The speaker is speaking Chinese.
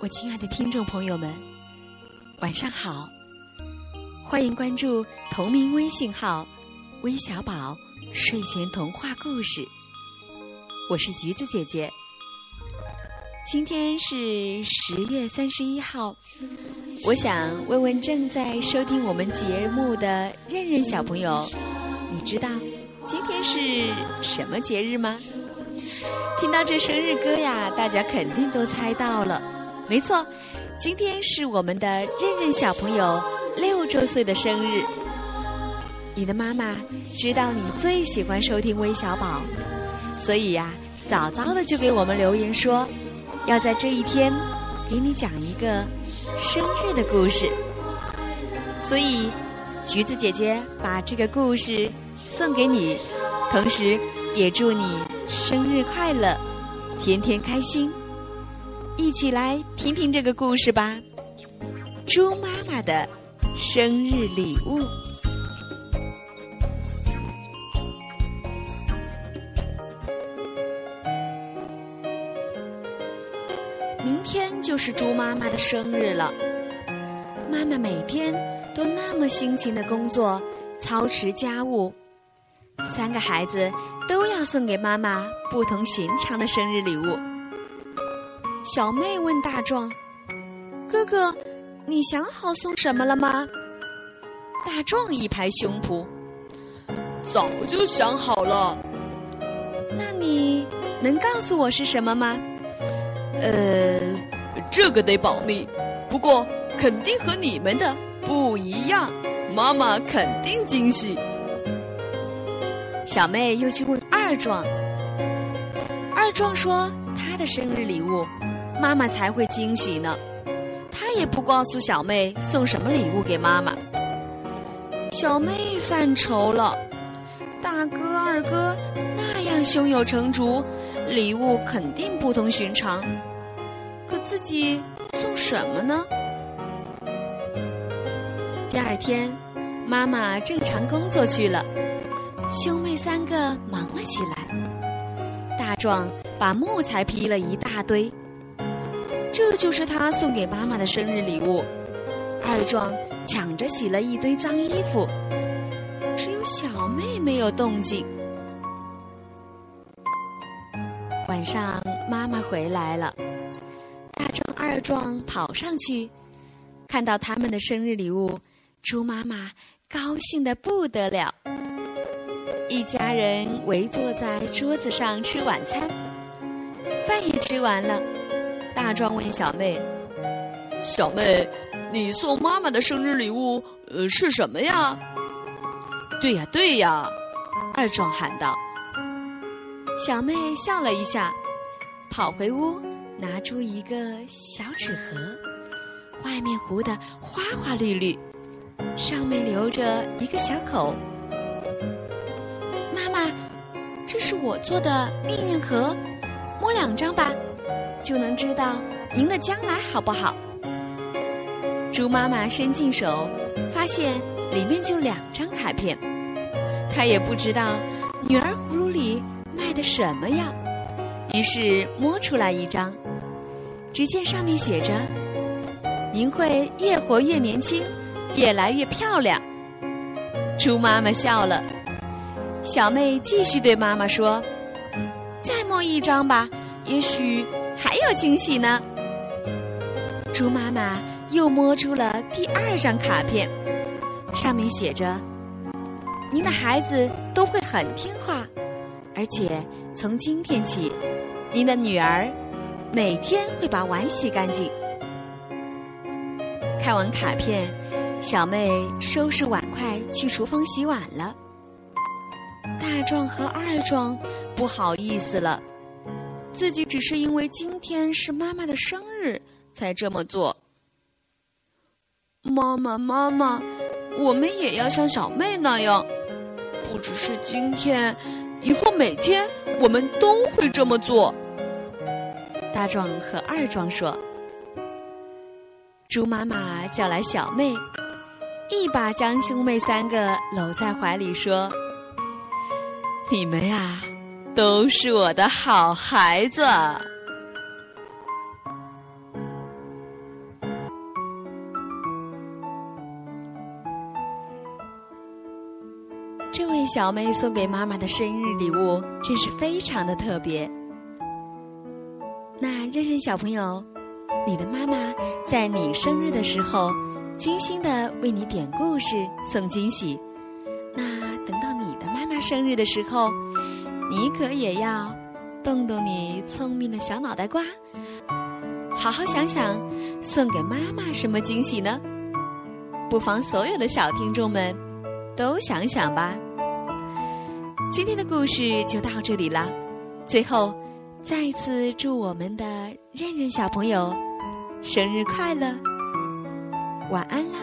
我亲爱的听众朋友们，晚上好！欢迎关注同名微信号“微小宝睡前童话故事”，我是橘子姐姐。今天是十月三十一号，我想问问正在收听我们节目的任任小朋友，你知道今天是什么节日吗？听到这生日歌呀，大家肯定都猜到了。没错，今天是我们的任任小朋友六周岁的生日。你的妈妈知道你最喜欢收听微小宝，所以呀，早早的就给我们留言说，要在这一天给你讲一个生日的故事。所以，橘子姐姐把这个故事送给你，同时也祝你生日快乐，天天开心。一起来听听这个故事吧，《猪妈妈的生日礼物》。明天就是猪妈妈的生日了，妈妈每天都那么辛勤的工作，操持家务，三个孩子都要送给妈妈不同寻常的生日礼物。小妹问大壮：“哥哥，你想好送什么了吗？”大壮一拍胸脯：“早就想好了。”“那你能告诉我是什么吗？”“呃，这个得保密，不过肯定和你们的不一样，妈妈肯定惊喜。”小妹又去问二壮，二壮说他的生日礼物。妈妈才会惊喜呢，他也不告诉小妹送什么礼物给妈妈。小妹犯愁了，大哥二哥那样胸有成竹，礼物肯定不同寻常，可自己送什么呢？第二天，妈妈正常工作去了，兄妹三个忙了起来。大壮把木材劈了一大堆。这就是他送给妈妈的生日礼物。二壮抢着洗了一堆脏衣服，只有小妹没有动静。晚上妈妈回来了，大壮、二壮跑上去，看到他们的生日礼物，猪妈妈高兴的不得了。一家人围坐在桌子上吃晚餐，饭也吃完了。大壮问小妹：“小妹，你送妈妈的生日礼物，呃，是什么呀？”“对呀，对呀！”二壮喊道。小妹笑了一下，跑回屋，拿出一个小纸盒，外面糊得花花绿绿，上面留着一个小口。妈妈，这是我做的命运盒，摸两张吧。就能知道您的将来好不好？猪妈妈伸进手，发现里面就两张卡片。她也不知道女儿葫芦里卖的什么药，于是摸出来一张。只见上面写着：“您会越活越年轻，越来越漂亮。”猪妈妈笑了。小妹继续对妈妈说：“再摸一张吧，也许……”还有惊喜呢！猪妈妈又摸出了第二张卡片，上面写着：“您的孩子都会很听话，而且从今天起，您的女儿每天会把碗洗干净。”看完卡片，小妹收拾碗筷去厨房洗碗了。大壮和二壮不好意思了。自己只是因为今天是妈妈的生日才这么做。妈妈，妈妈，我们也要像小妹那样，不只是今天，以后每天我们都会这么做。大壮和二壮说。猪妈妈叫来小妹，一把将兄妹三个搂在怀里说：“你们呀、都是我的好孩子。这位小妹送给妈妈的生日礼物真是非常的特别。那认认小朋友，你的妈妈在你生日的时候，精心的为你点故事、送惊喜，生日的时候，你可也要动动你聪明的小脑袋瓜，好好想想送给妈妈什么惊喜呢？不妨所有的小听众们都想想吧。今天的故事就到这里啦，最后再次祝我们的任任小朋友生日快乐，晚安啦！